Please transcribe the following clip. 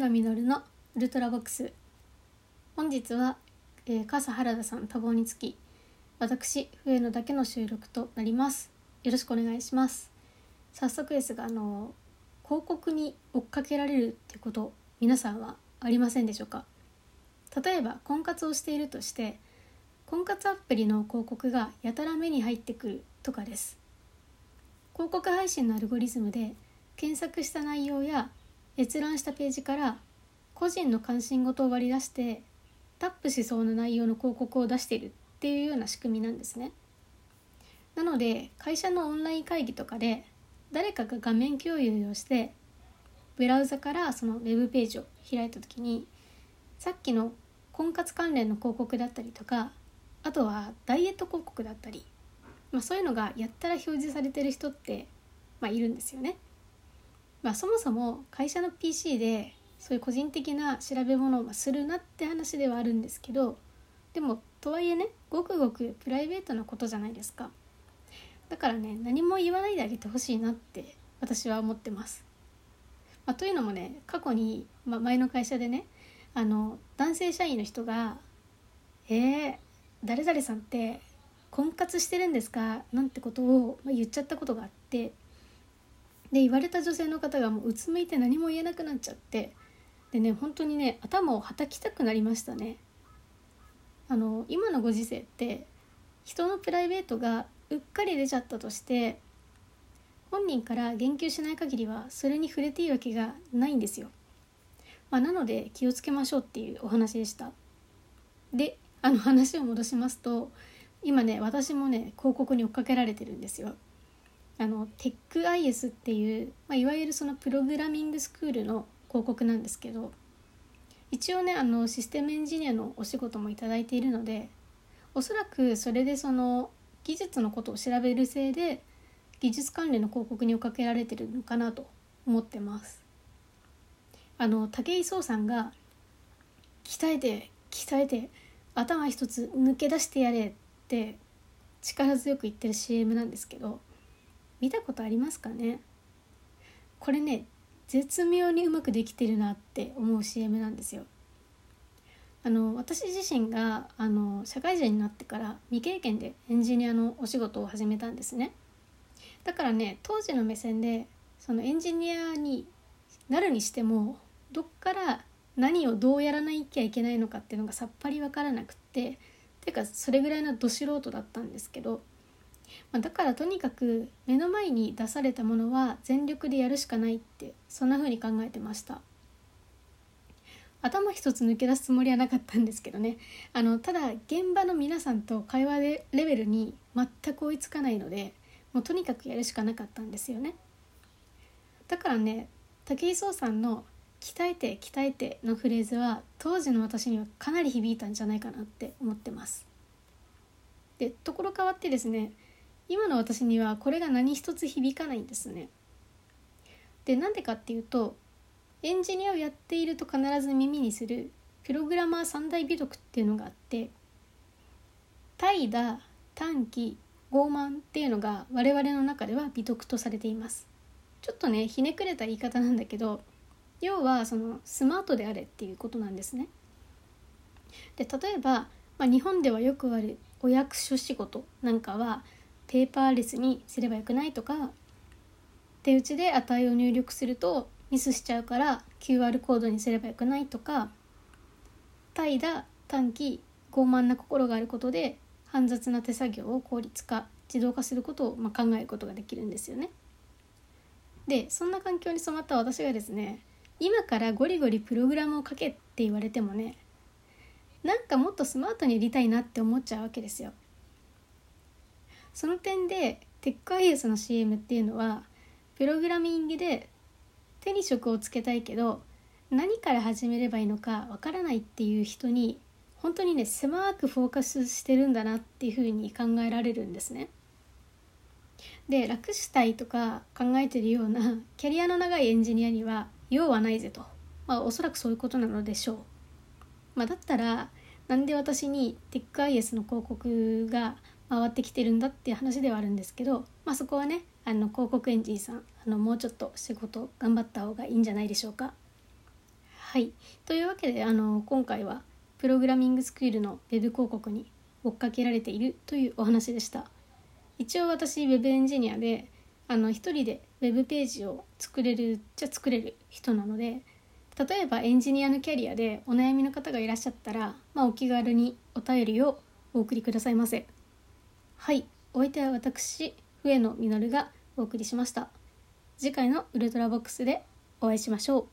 上野実のウルトラボックス。本日は、えー、笠原田さん多忙につき私上野だけの収録となります。よろしくお願いします。早速ですがあの広告に追っかけられるってこと皆さんはありませんでしょうか？例えば婚活をしているとして婚活アプリの広告がやたら目に入ってくるとかです。広告配信のアルゴリズムで検索した内容や閲覧したページから個人の関心事を割り出してタップしそうな内容の広告を出しているっていうような仕組みなんですね。なので会社のオンライン会議とかで誰かが画面共有をしてブラウザからそのウェブページを開いた時にさっきの婚活関連の広告だったりとかあとはダイエット広告だったり、まあ、そういうのがやったら表示されてる人って、まあ、いるんですよね。まあ、そもそも会社の PC でそういう個人的な調べ物をするなって話ではあるんですけどでもとはいえねごくごくプライベートなことじゃないですかだからね何も言わないであげてほしいなって私は思ってます、まあ、というのもね過去に、まあ、前の会社でねあの男性社員の人が「えー、誰々さんって婚活してるんですか?」なんてことを、言っちゃったことがあってで言われた女性の方がもううつむいて何も言えなくなっちゃって。でね本当にね頭をはたきたくなりましたね。あの今のご時世って人のプライベートがうっかり出ちゃったとして本人から言及しない限りはそれに触れていいわけがないんですよ、まあ、なので気をつけましょうっていうお話でした。であの話を戻しますと今ね私もね広告に追っかけられてるんですよ。あのテック IS っていう、まあ、いわゆるそのプログラミングスクールの広告なんですけど一応ねあのシステムエンジニアのお仕事も頂いているのでおそらくそれでその技術のことを調べるせいで技術関連の広告に追っかけられてるのかなと思ってます。あの武井壮さんが鍛えて鍛えて頭一つ抜け出してやれって力強く言ってる CM なんですけど見たことありますかね？これね絶妙にうまくできてるなって思う CM なんですよ。あの私自身があの社会人になってから未経験でエンジニアのお仕事を始めたんですね。だからね当時の目線でそのエンジニアになるにしてもどっから何をどうやらなきゃいけないのかっていうのがさっぱり分からなくっててかそれぐらいのど素人だったんですけどまあ、だからとにかく目の前に出されたものは全力でやるしかないってそんな風に考えてました。頭一つ抜け出すつもりはなかったんですけどね。あのただ現場の皆さんと会話でレベルに全く追いつかないのでもうとにかくやるしかなかったんですよね。だからね武井壮さんの「鍛えて鍛えて」のフレーズは当時の私にはかなり響いたんじゃないかなって思ってます。でところ変わってですね今の私にはこれが何一つ響かないんですね。でなんでかっていうとエンジニアをやっていると必ず耳にするプログラマー三大美徳っていうのがあって怠惰短期傲慢っていうのが我々の中では美徳とされていますちょっとねひねくれた言い方なんだけど要はそのスマートであれっていうことなんですねで例えば、まあ、日本ではよくあるお役所仕事なんかはペーパーレスにすればよくないとか手打ちで値を入力するとミスしちゃうから QR コードにすればよくないとか怠惰短期傲慢な心があることで煩雑な手作業を効率化自動化することをま考えることができるんですよね。でそんな環境に染まった私がですね今からゴリゴリプログラムを書けって言われてもねなんかもっとスマートにやりたいなって思っちゃうわけですよ。その点でテックアイエスの CM っていうのはプログラミングで手に職をつけたいけど何から始めればいいのかわからないっていう人に本当にね狭くフォーカスしてるんだなっていうふうに考えられるんですね。で楽したいとか考えてるようなキャリアの長いエンジニアには用はないぜと、まあ、おそらくそういうことなのでしょう。まあ、だったらなんで私にテックアイエスの広告が回ってきてるんだっていう話ではあるんですけど、まあ、そこはねあの広告エンジンさんあのもうちょっと仕事頑張った方がいいんじゃないでしょうか。はい。というわけであの今回はプログラミングスクールのウェブ広告に追っかけられているというお話でした。一応私ウェブエンジニアであの一人でウェブページを作れるじゃ作れる人なので例えばエンジニアのキャリアでお悩みの方がいらっしゃったら、まあ、お気軽にお便りをお送りくださいませ。はい。お相手は私笛野実がお送りしました。次回のウルトラボックスでお会いしましょう。